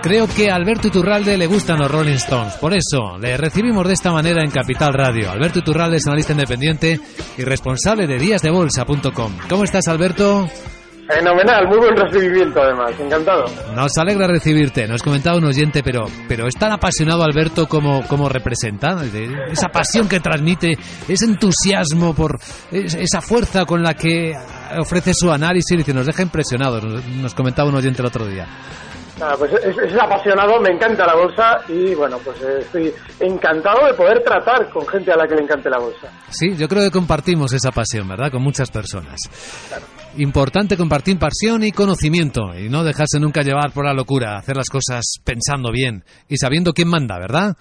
creo que a Alberto Iturralde le gustan los Rolling Stones. Por eso, le recibimos de esta manera en Capital Radio. Alberto Iturralde es analista independiente y responsable de díasdebolsa.com. ¿Cómo estás, Alberto? Fenomenal, muy buen recibimiento además, encantado. Nos alegra recibirte, nos comentaba un oyente, pero, pero es tan apasionado Alberto como, como representa, esa pasión que transmite, ese entusiasmo por esa fuerza con la que ofrece su análisis y nos deja impresionados, nos comentaba un oyente el otro día. Ah, pues es, apasionado, me encanta la bolsa y bueno, pues eh, estoy encantado de poder tratar con gente a la que le encante la bolsa. Sí, yo creo que compartimos esa pasión, ¿verdad? Con muchas personas. Importante compartir pasión y conocimiento y no dejarse nunca llevar por la locura, hacer las cosas pensando bien y sabiendo quién manda, ¿verdad?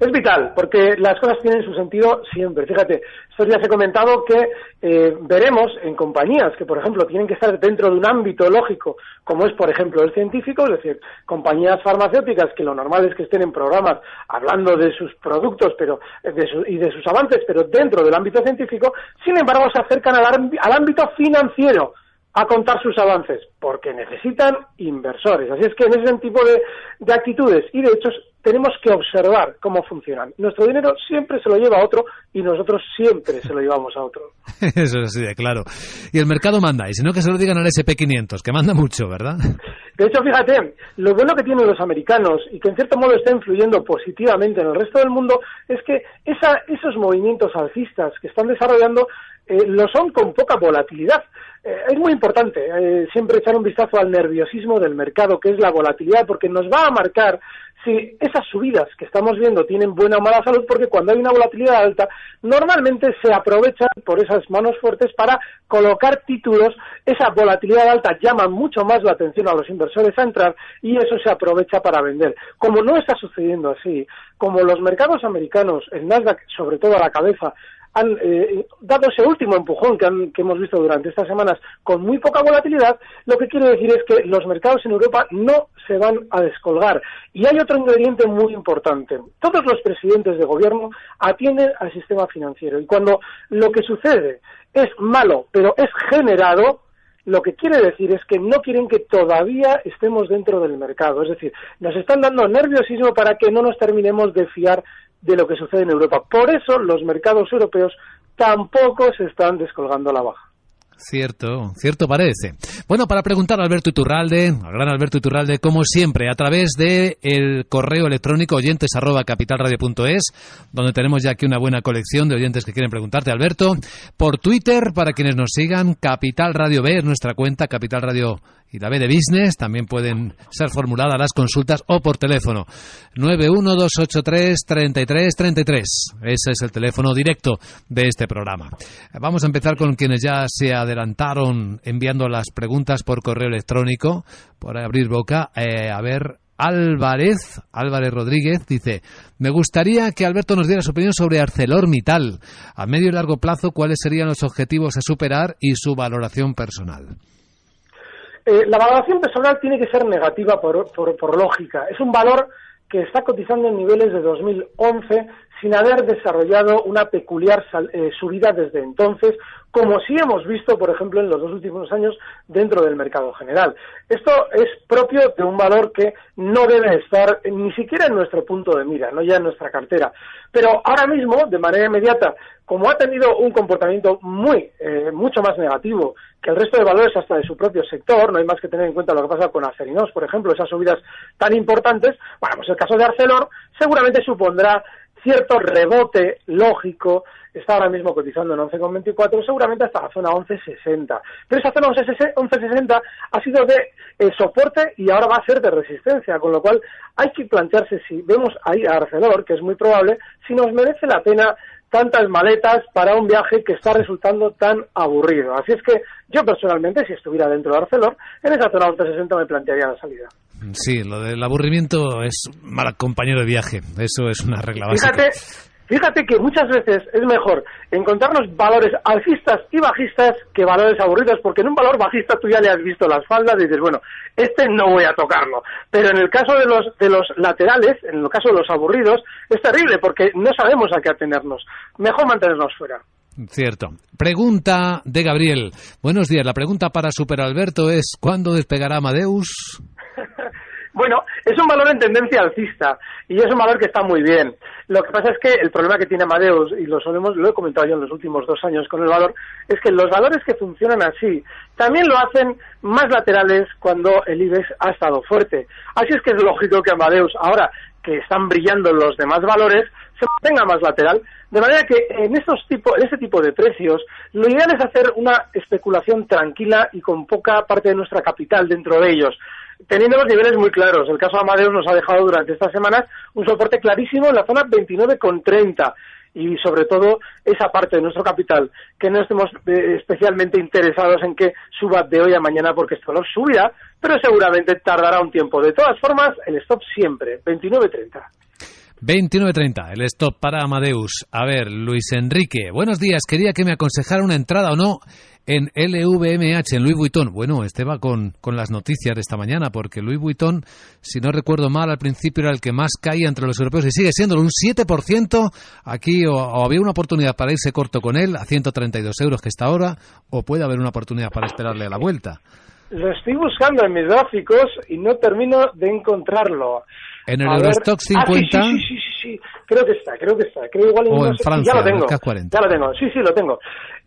Es vital, porque las cosas tienen su sentido siempre. Fíjate, estos días he comentado que eh, veremos en compañías que, por ejemplo, tienen que estar dentro de un ámbito lógico, como es, por ejemplo, el científico, es decir, compañías farmacéuticas que lo normal es que estén en programas hablando de sus productos pero eh, y de sus avances, pero dentro del ámbito científico, sin embargo, se acercan al ámbito financiero a contar sus avances, porque necesitan inversores. Así es que en ese tipo de, de, actitudes y de hechos tenemos que observar cómo funcionan. Nuestro dinero siempre se lo lleva a otro y nosotros siempre se lo llevamos a otro. Eso es así de claro. Y el mercado manda, y si no que se lo digan al SP500, que manda mucho, ¿verdad? De hecho, fíjate, lo bueno que tienen los americanos y que en cierto modo está influyendo positivamente en el resto del mundo es que esa, esos movimientos alcistas que están desarrollando eh, lo son con poca volatilidad. Eh, es muy importante eh, siempre echar un vistazo al nerviosismo del mercado, que es la volatilidad, porque nos va a marcar esas subidas que estamos viendo tienen buena o mala salud, porque cuando hay una volatilidad alta, normalmente se aprovechan por esas manos fuertes para colocar títulos. Esa volatilidad alta llama mucho más la atención a los inversores a entrar y eso se aprovecha para vender. Como no está sucediendo así, como los mercados americanos, el Nasdaq sobre todo a la cabeza, han eh, dado ese último empujón que, hemos visto durante estas semanas con muy poca volatilidad, lo que quiero decir es que los mercados en Europa no se van a descolgar. Y hay otro ingrediente muy importante. Todos los presidentes de gobierno atienden al sistema financiero. Y cuando lo que sucede es malo, pero es generado, lo que quiere decir es que no quieren que todavía estemos dentro del mercado. Es decir, nos están dando nerviosismo para que no nos terminemos de fiar de lo que sucede en Europa. Por eso los mercados europeos tampoco se están descolgando a la baja. Cierto, cierto parece. Bueno, para preguntar a Alberto Iturralde, al gran Alberto Iturralde, como siempre, a través de el correo electrónico oyentes arroba capitalradio.es, donde tenemos ya aquí una buena colección de oyentes que quieren preguntarte, Alberto. Por Twitter, para quienes nos sigan, Capital Radio B es nuestra cuenta, Capital Radio y la B de Business. También pueden ser formuladas las consultas o por teléfono. 912833333. Ese es el teléfono directo de este programa. Vamos a empezar con quienes ya se adelantaron enviando las preguntas por correo electrónico, por abrir boca. Eh, a ver, Álvarez, Álvarez Rodríguez, dice, me gustaría que Alberto nos diera su opinión sobre ArcelorMittal. A medio y largo plazo, ¿cuáles serían los objetivos a superar y su valoración personal? Eh, la valoración personal tiene que ser negativa por, por, lógica. Es un valor que está cotizando en niveles de 2011 sin haber desarrollado una peculiar eh, subida desde entonces, como sí hemos visto, por ejemplo, en los dos últimos años dentro del mercado general. Esto es propio de un valor que no debe estar ni siquiera en nuestro punto de mira, no ya en nuestra cartera. Pero ahora mismo, de manera inmediata, como ha tenido un comportamiento muy, eh, mucho más negativo que el resto de valores hasta de su propio sector, no hay más que tener en cuenta lo que pasa con Acerinos, por ejemplo, esas subidas tan importantes, bueno, pues el caso de Arcelor seguramente supondrá cierto rebote lógico está ahora mismo cotizando en 11,24, seguramente hasta la zona 11,60. Pero esa zona 11,60 ha sido de eh, soporte y ahora va a ser de resistencia, con lo cual hay que plantearse si vemos ahí a Arcelor, que es muy probable, si nos merece la pena tantas maletas para un viaje que está resultando tan aburrido. Así es que yo personalmente, si estuviera dentro de Arcelor, en esa zona 1160 me plantearía la salida. Sí, lo del aburrimiento es mal compañero de viaje. Eso es una regla básica. Fíjate, Fíjate que muchas veces es mejor encontrarnos valores alcistas y bajistas que valores aburridos, porque en un valor bajista tú ya le has visto las faldas y dices, bueno, este no voy a tocarlo. Pero en el caso de los, de los laterales, en el caso de los aburridos, es terrible porque no sabemos a qué atenernos. Mejor mantenernos fuera. Cierto. Pregunta de Gabriel. Buenos días. La pregunta para Super Alberto es, ¿cuándo despegará Amadeus? Bueno, es un valor en tendencia alcista y es un valor que está muy bien. Lo que pasa es que el problema que tiene Amadeus, y lo, solemos, lo he comentado yo en los últimos dos años con el valor, es que los valores que funcionan así también lo hacen más laterales cuando el IBEX ha estado fuerte. Así es que es lógico que Amadeus, ahora que están brillando los demás valores, se mantenga más lateral. De manera que en, estos tipo, en este tipo de precios, lo ideal es hacer una especulación tranquila y con poca parte de nuestra capital dentro de ellos teniendo los niveles muy claros. El caso de Amadeus nos ha dejado durante estas semanas un soporte clarísimo en la zona 29,30 y sobre todo esa parte de nuestro capital que no estemos eh, especialmente interesados en que suba de hoy a mañana porque este valor subirá, pero seguramente tardará un tiempo. De todas formas, el stop siempre, 29.30. 29.30, el stop para Amadeus. A ver, Luis Enrique, buenos días. Quería que me aconsejara una entrada o no en LVMH, en Louis Vuitton. Bueno, este va con, con, las noticias de esta mañana, porque Louis Vuitton, si no recuerdo mal, al principio era el que más caía entre los europeos y sigue siendo un 7%. Aquí o, o, había una oportunidad para irse corto con él, a 132 euros que está ahora, o puede haber una oportunidad para esperarle a la vuelta. Lo estoy buscando en mis gráficos y no termino de encontrarlo. En el Eurostock 50. Ah, sí, sí, sí, sí, creo que está, creo que está. Creo igual en o en Francia, ya lo tengo. el 40. Ya lo tengo, sí, sí, lo tengo.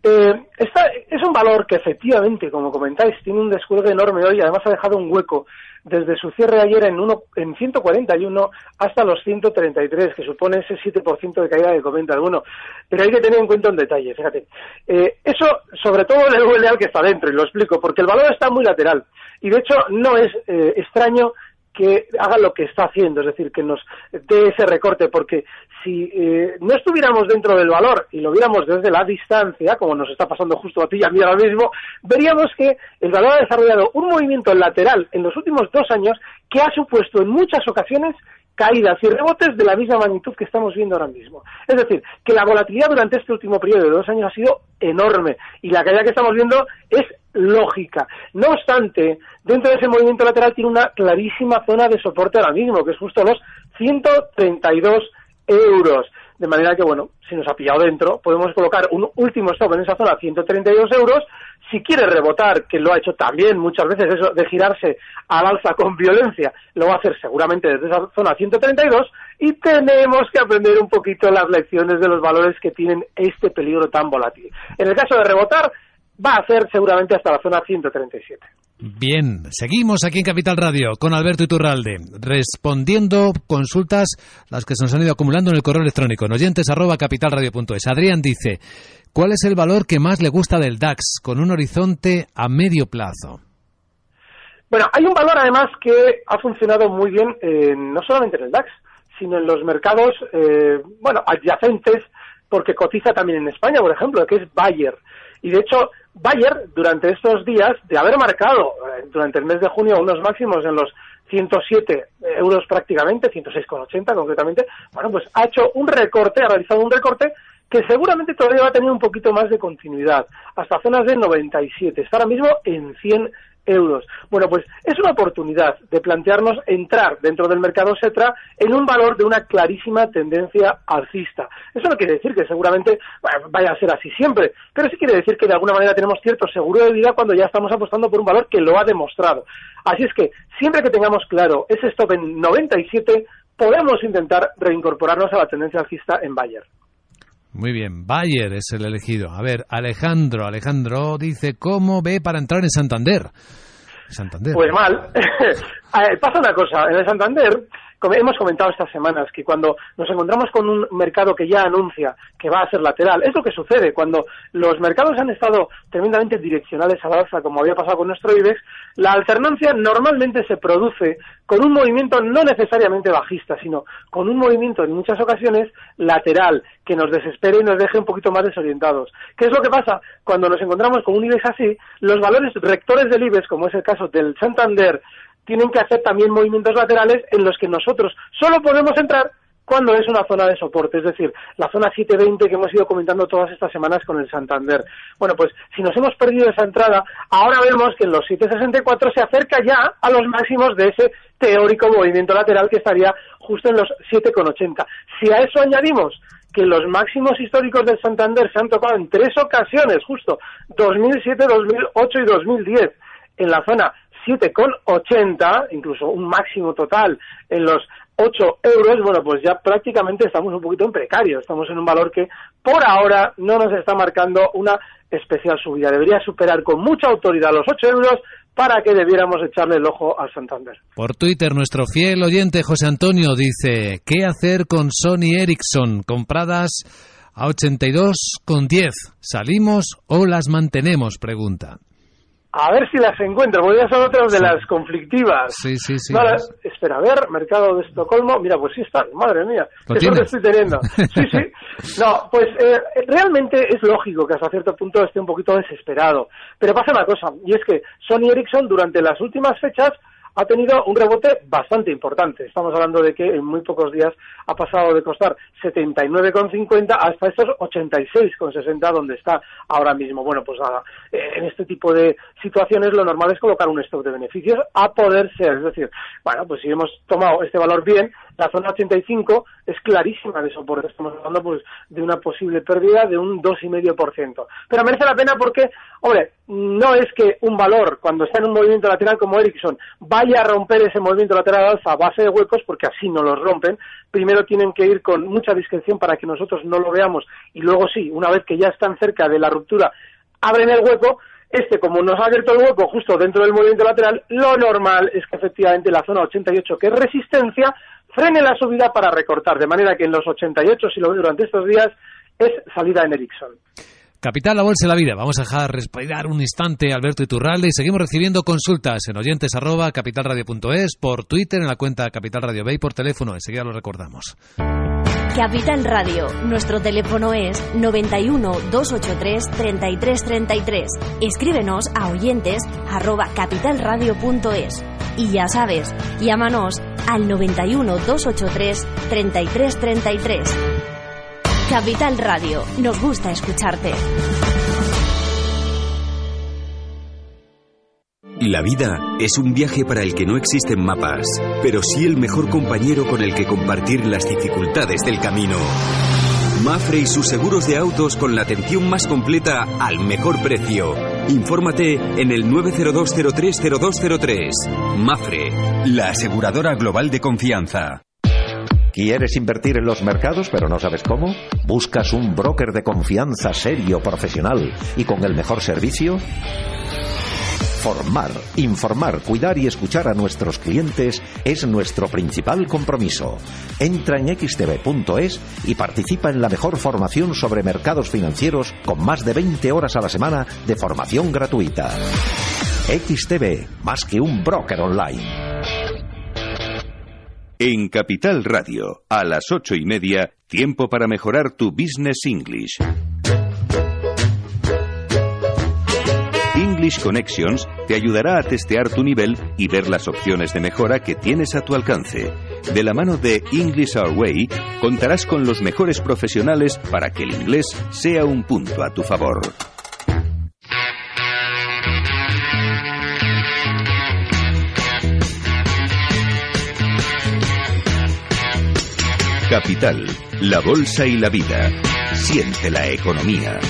Eh, esta, es un valor que efectivamente, como comentáis, tiene un descuelgue enorme hoy, además ha dejado un hueco desde su cierre ayer en, uno, en 141 hasta los 133, que supone ese 7% de caída que comenta alguno. Pero hay que tener en cuenta un detalle, fíjate. Eh, eso, sobre todo, le duele al que está dentro, y lo explico, porque el valor está muy lateral. Y de hecho, no es eh, extraño que haga lo que está haciendo, es decir, que nos dé ese recorte, porque si eh, no estuviéramos dentro del valor y lo viéramos desde la distancia, como nos está pasando justo a ti y a mí ahora mismo, veríamos que el valor ha desarrollado un movimiento lateral en los últimos dos años que ha supuesto en muchas ocasiones caídas y rebotes de la misma magnitud que estamos viendo ahora mismo. Es decir, que la volatilidad durante este último periodo de dos años ha sido enorme y la caída que estamos viendo es lógica. No obstante, dentro de ese movimiento lateral tiene una clarísima zona de soporte ahora mismo, que es justo los 132 euros. De manera que, bueno, si nos ha pillado dentro, podemos colocar un último stop en esa zona, 132 euros. Si quiere rebotar, que lo ha hecho también muchas veces, eso de girarse al alza con violencia, lo va a hacer seguramente desde esa zona 132. Y tenemos que aprender un poquito las lecciones de los valores que tienen este peligro tan volátil. En el caso de rebotar, va a hacer seguramente hasta la zona 137. Bien, seguimos aquí en Capital Radio con Alberto Iturralde, respondiendo consultas las que se nos han ido acumulando en el correo electrónico, en oyentes arroba capitalradio.es. Adrián dice, ¿cuál es el valor que más le gusta del DAX con un horizonte a medio plazo? Bueno, hay un valor además que ha funcionado muy bien, eh, no solamente en el DAX, sino en los mercados, eh, bueno, adyacentes, porque cotiza también en España, por ejemplo, que es Bayer. Y de hecho, Bayer, durante estos días, de haber marcado eh, durante el mes de junio unos máximos en los 107 euros prácticamente, 106,80 concretamente, bueno, pues ha hecho un recorte, ha realizado un recorte que seguramente todavía va a tener un poquito más de continuidad, hasta zonas de 97. Está ahora mismo en 100 euros. Bueno, pues es una oportunidad de plantearnos entrar dentro del mercado SETRA en un valor de una clarísima tendencia alcista. Eso no quiere decir que seguramente vaya a ser así siempre, pero sí quiere decir que de alguna manera tenemos cierto seguro de vida cuando ya estamos apostando por un valor que lo ha demostrado. Así es que siempre que tengamos claro ese stop en 97, podemos intentar reincorporarnos a la tendencia alcista en Bayer. Muy bien, Bayer es el elegido. A ver, Alejandro, Alejandro dice, ¿cómo ve para entrar en Santander? Santander. Pues mal. Pasa una cosa, en el Santander, hemos comentado estas semanas que cuando nos encontramos con un mercado que ya anuncia que va a ser lateral, es lo que sucede cuando los mercados han estado tremendamente direccionales a la alza, como había pasado con nuestro IBEX, la alternancia normalmente se produce con un movimiento no necesariamente bajista, sino con un movimiento en muchas ocasiones lateral, que nos desespere y nos deje un poquito más desorientados. ¿Qué es lo que pasa? Cuando nos encontramos con un IBEX así, los valores rectores del IBEX, como es el caso del Santander, tienen que hacer también movimientos laterales en los que nosotros solo podemos entrar cuando es una zona de soporte, es decir, la zona 720 que hemos ido comentando todas estas semanas con el Santander. Bueno, pues si nos hemos perdido esa entrada, ahora vemos que en los 764 se acerca ya a los máximos de ese teórico movimiento lateral que estaría justo en los 7,80. Si a eso añadimos que los máximos históricos del Santander se han tocado en tres ocasiones, justo 2007, 2008 y 2010, en la zona 7,80, incluso un máximo total en los 8 euros, bueno, pues ya prácticamente estamos un poquito en precario, estamos en un valor que por ahora no nos está marcando una especial subida. Debería superar con mucha autoridad los 8 euros para que debiéramos echarle el ojo al Santander. Por Twitter, nuestro fiel oyente José Antonio dice, ¿qué hacer con Sony Ericsson compradas a 82,10? ¿Salimos o las mantenemos? Pregunta. A ver si las encuentro, porque ya son otras de las conflictivas. Sí, sí, sí. espera, a ver, mercado de Estocolmo. Mira, pues sí están, madre mía. ¿Lo qué estoy teniendo. Sí, sí. No, pues eh, realmente es lógico que hasta cierto punto esté un poquito desesperado. Pero pasa una cosa, y es que Sony Ericsson durante las últimas fechas ha tenido un rebote bastante importante. Estamos hablando de que en muy pocos días ha pasado de costar 79,50 hasta estos 86,60 donde está ahora mismo. Bueno, pues nada, eh, en este tipo de situaciones lo normal es colocar un stock de beneficios a poder ser. Es decir, bueno, pues si hemos tomado este valor bien, la zona 85 es clarísima de soporte. Estamos hablando pues de una posible pérdida de un 2,5%. Pero merece la pena porque, hombre, no es que un valor, cuando está en un movimiento lateral como Ericsson, vaya a romper ese movimiento lateral alfa a base de huecos, porque así no los rompen. Primero tienen que ir con mucha discreción para que nosotros no lo veamos y luego sí, una vez que ya están cerca de la ruptura, abren el hueco. Este, como nos ha abierto el hueco justo dentro del movimiento lateral, lo normal es que efectivamente la zona 88, que es resistencia, frene la subida para recortar, de manera que en los 88, si lo ve durante estos días, es salida en Ericsson. Capital, la bolsa de la vida. Vamos a dejar respirar un instante Alberto Iturralde y seguimos recibiendo consultas en oyentes arroba capitalradio.es, por Twitter, en la cuenta Capital Radio B y por teléfono. Enseguida lo recordamos. Capital Radio. Nuestro teléfono es 91 283 3333. Escríbenos a oyentes arroba capitalradio.es. Y ya sabes, llámanos al 91 283 3333. Capital Radio, nos gusta escucharte. La vida es un viaje para el que no existen mapas, pero sí el mejor compañero con el que compartir las dificultades del camino. Mafre y sus seguros de autos con la atención más completa al mejor precio. Infórmate en el 902030203. Mafre, la aseguradora global de confianza. ¿Quieres invertir en los mercados pero no sabes cómo? ¿Buscas un broker de confianza serio, profesional y con el mejor servicio? Formar, informar, cuidar y escuchar a nuestros clientes es nuestro principal compromiso. Entra en xtv.es y participa en la mejor formación sobre mercados financieros con más de 20 horas a la semana de formación gratuita. XTV, más que un broker online. En Capital Radio, a las ocho y media, tiempo para mejorar tu business English. English Connections te ayudará a testear tu nivel y ver las opciones de mejora que tienes a tu alcance. De la mano de English Our Way, contarás con los mejores profesionales para que el inglés sea un punto a tu favor. Capital, la bolsa y la vida. Siente la economía.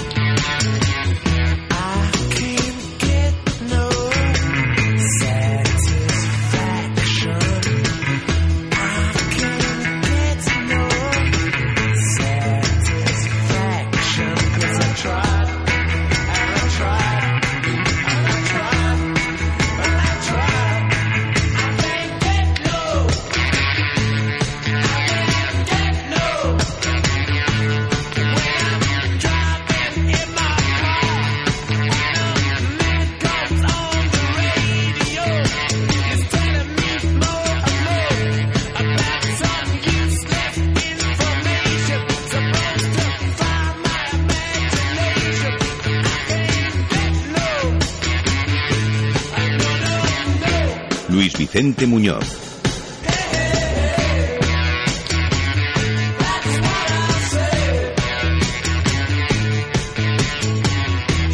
Muñoz.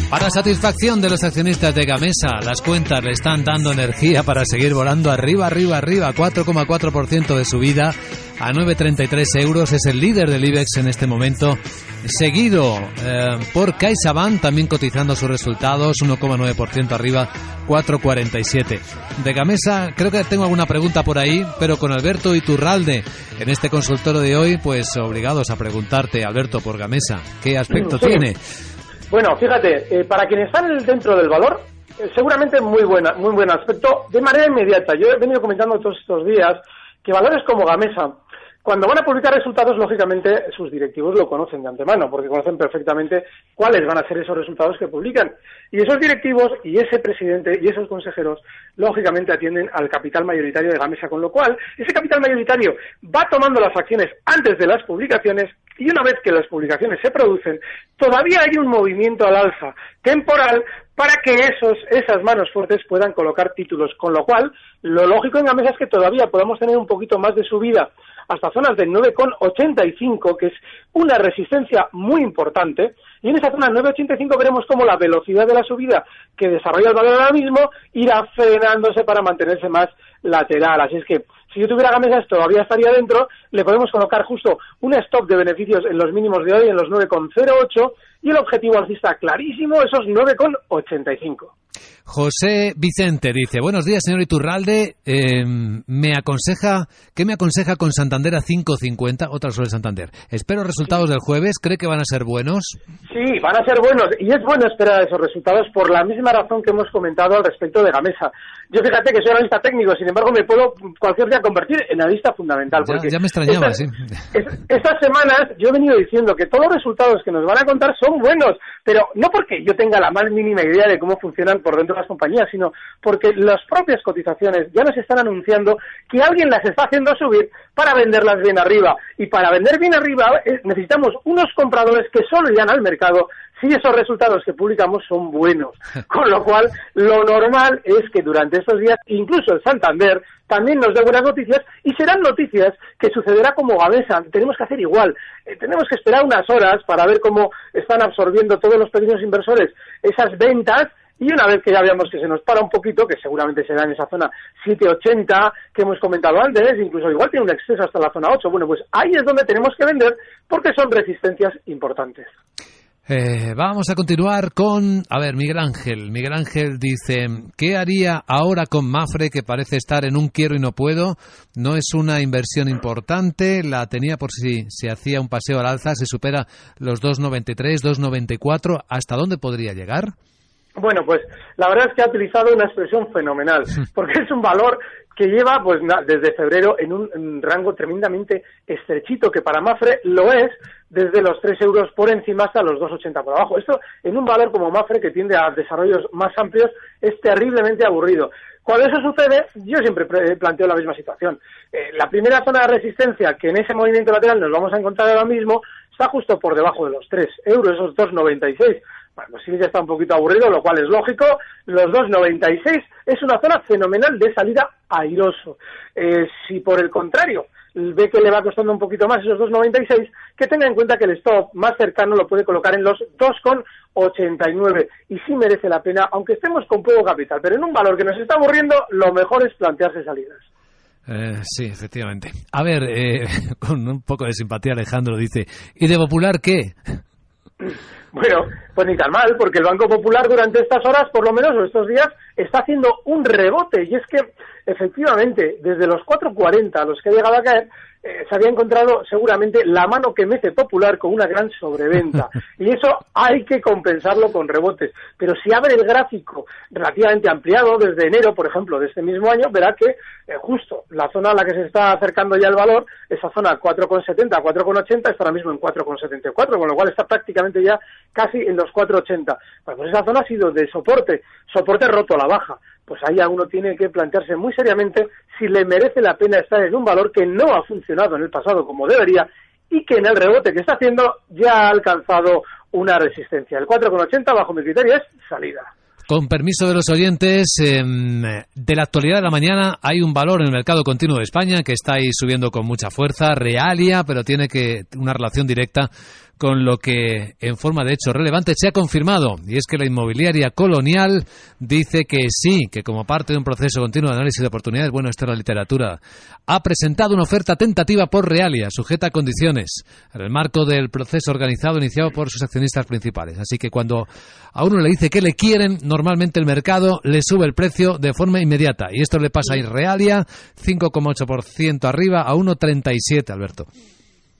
Para satisfacción de los accionistas de Gamesa, las cuentas le están dando energía para seguir volando arriba, arriba, arriba, 4,4% de subida a 9,33 euros. Es el líder del IBEX en este momento, seguido eh, por CaixaBank, también cotizando sus resultados, 1,9% arriba, 4,47. De Gamesa, creo que tengo alguna pregunta por ahí, pero con Alberto Iturralde en este consultorio de hoy, pues obligados a preguntarte, Alberto, por Gamesa, ¿qué aspecto tiene? Bueno, fíjate, eh, para quienes están dentro del valor, eh, seguramente muy buena, muy buen aspecto de manera inmediata. Yo he venido comentando todos estos días que valores como Gamesa, cuando van a publicar resultados, lógicamente sus directivos lo conocen de antemano, porque conocen perfectamente cuáles van a ser esos resultados que publican. Y esos directivos y ese presidente y esos consejeros, lógicamente atienden al capital mayoritario de Gamesa, con lo cual ese capital mayoritario va tomando las acciones antes de las publicaciones y una vez que las publicaciones se producen, todavía hay un movimiento al alza temporal para que esos, esas manos fuertes puedan colocar títulos. Con lo cual, lo lógico en Gamesa es que todavía podamos tener un poquito más de subida hasta zonas del 9,85, que es una resistencia muy importante. Y en esa zona 9,85 veremos cómo la velocidad de la subida que desarrolla el valor ahora mismo irá frenándose para mantenerse más lateral. Así es que si yo tuviera Gamesas todavía estaría dentro, le podemos colocar justo un stop de beneficios en los mínimos de hoy, en los 9,08, y el objetivo alcista clarísimo, esos 9,85. José Vicente dice, buenos días, señor Iturralde. Eh, me aconseja, ¿qué me aconseja con Santander a 5.50? Otra sobre Santander. Espero resultados del jueves. ¿Cree que van a ser buenos? Sí, van a ser buenos. Y es bueno esperar esos resultados por la misma razón que hemos comentado al respecto de Gamesa. Yo fíjate que soy analista técnico, sin embargo me puedo cualquier día convertir en analista fundamental. Ya, me extrañaba, sí. estas semanas yo he venido diciendo que todos los resultados que nos van a contar son buenos, pero no porque yo tenga la más mínima idea de cómo funcionan por dentro las compañías, sino porque las propias cotizaciones ya nos están anunciando que alguien las está haciendo subir para venderlas bien arriba. Y para vender bien arriba eh, necesitamos unos compradores que solo irán al mercado si esos resultados que publicamos son buenos. Con lo cual, lo normal es que durante estos días, incluso el Santander, también nos dé buenas noticias y serán noticias que sucederá como Gamesa. Tenemos que hacer igual. Eh, tenemos que esperar unas horas para ver cómo están absorbiendo todos los pequeños inversores esas ventas y una vez que ya veamos que se nos para un poquito, que seguramente será en esa zona 780 que hemos comentado antes, incluso igual tiene un exceso hasta la zona 8, bueno, pues ahí es donde tenemos que vender porque son resistencias importantes. Eh, vamos a continuar con, a ver, Miguel Ángel. Miguel Ángel dice, ¿qué haría ahora con Mafre que parece estar en un quiero y no puedo? No es una inversión importante, la tenía por si se hacía un paseo al alza, se supera los 2,93, 2,94, ¿hasta dónde podría llegar? Bueno, pues la verdad es que ha utilizado una expresión fenomenal, porque es un valor que lleva pues desde febrero en un, rango tremendamente estrechito, que para Mafre lo es desde los 3 euros por encima hasta los 2,80 por abajo. Esto en un valor como Mafre que tiende a desarrollos más amplios es terriblemente aburrido. Cuando eso sucede, yo siempre planteo la misma situación. Eh, la primera zona de resistencia que en ese movimiento lateral nos vamos a encontrar ahora mismo está justo por debajo de los 3 euros, esos 2,96 bueno, sí que está un poquito aburrido, lo cual es lógico. Los 2,96 es una zona fenomenal de salida airoso. Eh, si por el contrario ve que le va costando un poquito más esos 2,96, que tenga en cuenta que el stop más cercano lo puede colocar en los 2,89 y sí merece la pena, aunque estemos con poco capital, pero en un valor que nos está aburriendo, lo mejor es plantearse salidas. Eh, sí, efectivamente. A ver, eh, con un poco de simpatía Alejandro dice, ¿y de Popular qué? Bueno, pues ni tan mal, porque el Banco Popular durante estas horas, por lo menos, o estos días, está haciendo un rebote. Y es que, efectivamente, desde los 4.40 a los que ha llegado a caer, eh, se había encontrado seguramente la mano que mece popular con una gran sobreventa. Y eso hay que compensarlo con rebotes. Pero si abre el gráfico relativamente ampliado desde enero, por ejemplo, de este mismo año, verá que eh, justo la zona a la que se está acercando ya el valor, esa zona 4,70 a 4,80 está ahora mismo en 4,74, con lo cual está prácticamente ya casi en los 4,80. Bueno, pues esa zona ha sido de soporte, soporte roto a la baja pues ahí uno tiene que plantearse muy seriamente si le merece la pena estar en un valor que no ha funcionado en el pasado como debería y que en el rebote que está haciendo ya ha alcanzado una resistencia. El 4,80 bajo mi criterio es salida. Con permiso de los oyentes, em, de la actualidad de la mañana hay un valor en el mercado continuo de España que está ahí subiendo con mucha fuerza, Realia, pero tiene que una relación directa con lo que en forma de hecho relevante se ha confirmado, y es que la inmobiliaria colonial dice que sí, que como parte de un proceso continuo de análisis de oportunidades, bueno, esto es la literatura, ha presentado una oferta tentativa por Realia, sujeta a condiciones, en el marco del proceso organizado iniciado por sus accionistas principales. Así que cuando a uno le dice que le quieren, normalmente el mercado le sube el precio de forma inmediata, y esto le pasa a Realia, 5,8% arriba a 1,37, Alberto.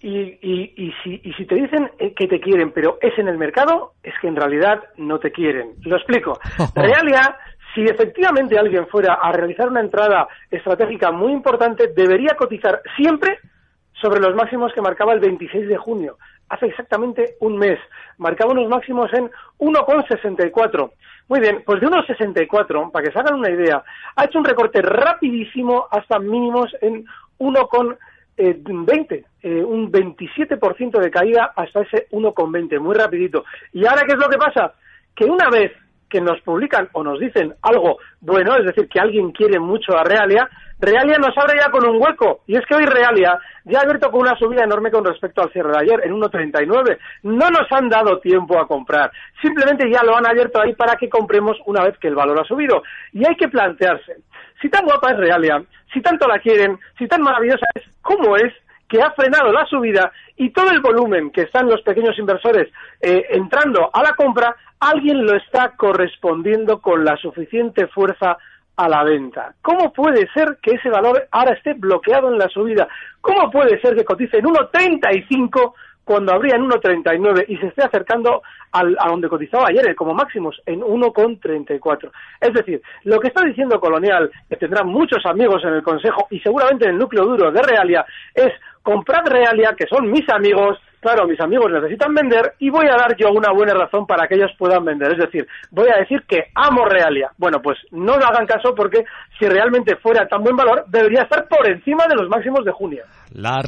Y, y, y, si, y si te dicen eh, que te quieren, pero es en el mercado, es que en realidad no te quieren. Lo explico. Realia, si efectivamente alguien fuera a realizar una entrada estratégica muy importante, debería cotizar siempre sobre los máximos que marcaba el 26 de junio. Hace exactamente un mes. Marcaba unos máximos en 1,64. Muy bien, pues de 1,64, para que se hagan una idea, ha hecho un recorte rapidísimo hasta mínimos en 1,64 eh, 20, eh, un 27% de caída hasta ese 1,20, muy rapidito. ¿Y ahora qué es lo que pasa? Que una vez que nos publican o nos dicen algo bueno, es decir, que alguien quiere mucho a Realia, Realia nos abre ya con un hueco. Y es que hoy Realia ya ha abierto con una subida enorme con respecto al cierre de ayer, en 1,39. No nos han dado tiempo a comprar. Simplemente ya lo han abierto ahí para que compremos una vez que el valor ha subido. Y hay que plantearse, si tan guapa es Realia, si tanto la quieren, si tan maravillosa es, ¿cómo es que ha frenado la subida y todo el volumen que están los pequeños inversores eh, entrando a la compra, alguien lo está correspondiendo con la suficiente fuerza a la venta. ¿Cómo puede ser que ese valor ahora esté bloqueado en la subida? ¿Cómo puede ser que cotice en 1,35 cuando habría en 1,39 y se esté acercando al, a donde cotizaba ayer, como máximos, en 1,34. Es decir, lo que está diciendo Colonial, que tendrá muchos amigos en el Consejo y seguramente en el núcleo duro de Realia, es comprad Realia, que son mis amigos, claro, mis amigos necesitan vender y voy a dar yo una buena razón para que ellos puedan vender. Es decir, voy a decir que amo Realia. Bueno, pues no le hagan caso porque si realmente fuera tan buen valor, debería estar por encima de los máximos de junio. La,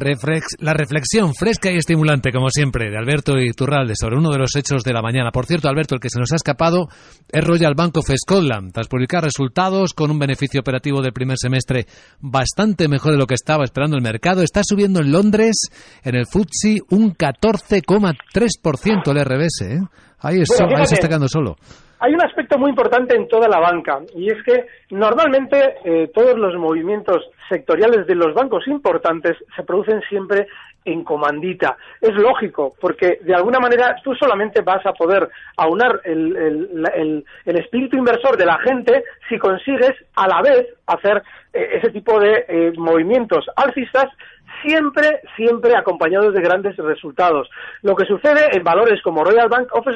la reflexión fresca y estimulante, como siempre, de Alberto Iturralde sobre uno de los hechos de la mañana. Por cierto, Alberto, el que se nos ha escapado es Royal Bank of Scotland. Tras publicar resultados con un beneficio operativo del primer semestre bastante mejor de lo que estaba esperando el mercado, está subiendo en Londres, en el FTSE, un 14,3% el RBS. ¿eh? Ahí, es, ahí se está quedando solo. Hay un aspecto muy importante en toda la banca y es que normalmente eh, todos los movimientos sectoriales de los bancos importantes se producen siempre en comandita. Es lógico, porque de alguna manera tú solamente vas a poder aunar el, espíritu inversor de la gente si consigues a la vez hacer eh, ese tipo de eh, movimientos alcistas siempre, siempre acompañados de grandes resultados. Lo que sucede en valores como Royal Bank of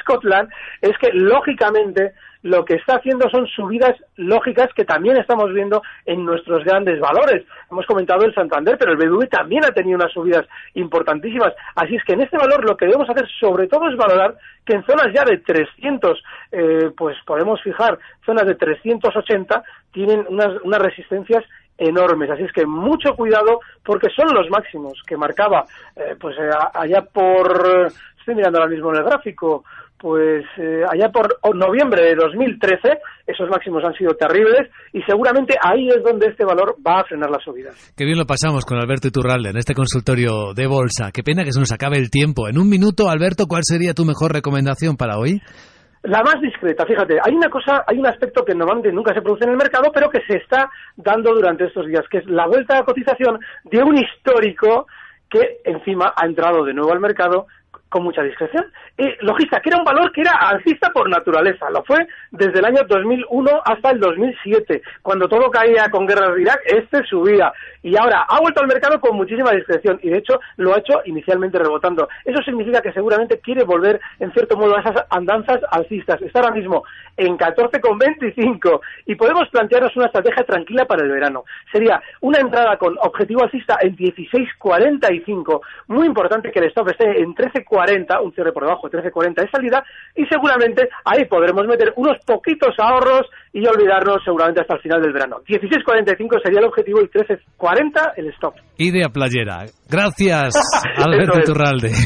Scotland es que, lógicamente, lo que está haciendo son subidas lógicas que también estamos viendo en nuestros grandes valores. Hemos comentado el Santander, pero el BBV también ha tenido unas subidas importantísimas. Así es que en este valor lo que debemos hacer sobre todo es valorar que en zonas ya de 300, eh, pues podemos fijar zonas de 380, tienen unas, unas resistencias enormes. Así es que mucho cuidado porque son los máximos que marcaba eh, pues eh, allá por estoy mirando ahora mismo en el gráfico pues eh, allá por noviembre de 2013 esos máximos han sido terribles y seguramente ahí es donde este valor va a frenar la subida. Qué bien lo pasamos con Alberto Iturralde en este consultorio de bolsa. Qué pena que se nos acabe el tiempo. En un minuto, Alberto, ¿cuál sería tu mejor recomendación para hoy? La más discreta, fíjate, hay una cosa, hay un aspecto que normalmente nunca se produce en el mercado, pero que se está dando durante estos días, que es la vuelta a cotización de un histórico que encima ha entrado de nuevo al mercado con mucha discreción. Y logista, que era un valor que era alcista por naturaleza, lo fue desde el año 2001 hasta el 2007, cuando todo caía con guerras de Irak, este subía. Y ahora ha vuelto al mercado con muchísima discreción y de hecho lo ha hecho inicialmente rebotando. Eso significa que seguramente quiere volver en cierto modo a esas andanzas alcistas. Está ahora mismo en 14,25 y podemos plantearnos una estrategia tranquila para el verano. Sería una entrada con objetivo alcista en 16,45. Muy importante que el stop esté en 13,40 un cierre por debajo de 13.40 de salida, y seguramente ahí podremos meter unos poquitos ahorros y olvidarnos seguramente hasta el final del verano. 16.45 sería el objetivo y 13.40 el stop. Idea playera. Gracias, Alberto Turralde,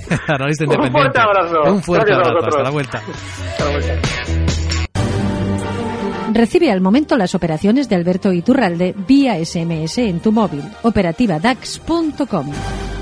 Un fuerte abrazo. Un fuerte abrazo. Hasta la vuelta. Hasta la vuelta. Recibe al momento las operaciones de Alberto Iturralde vía SMS en tu móvil. Operativa-DAX.com.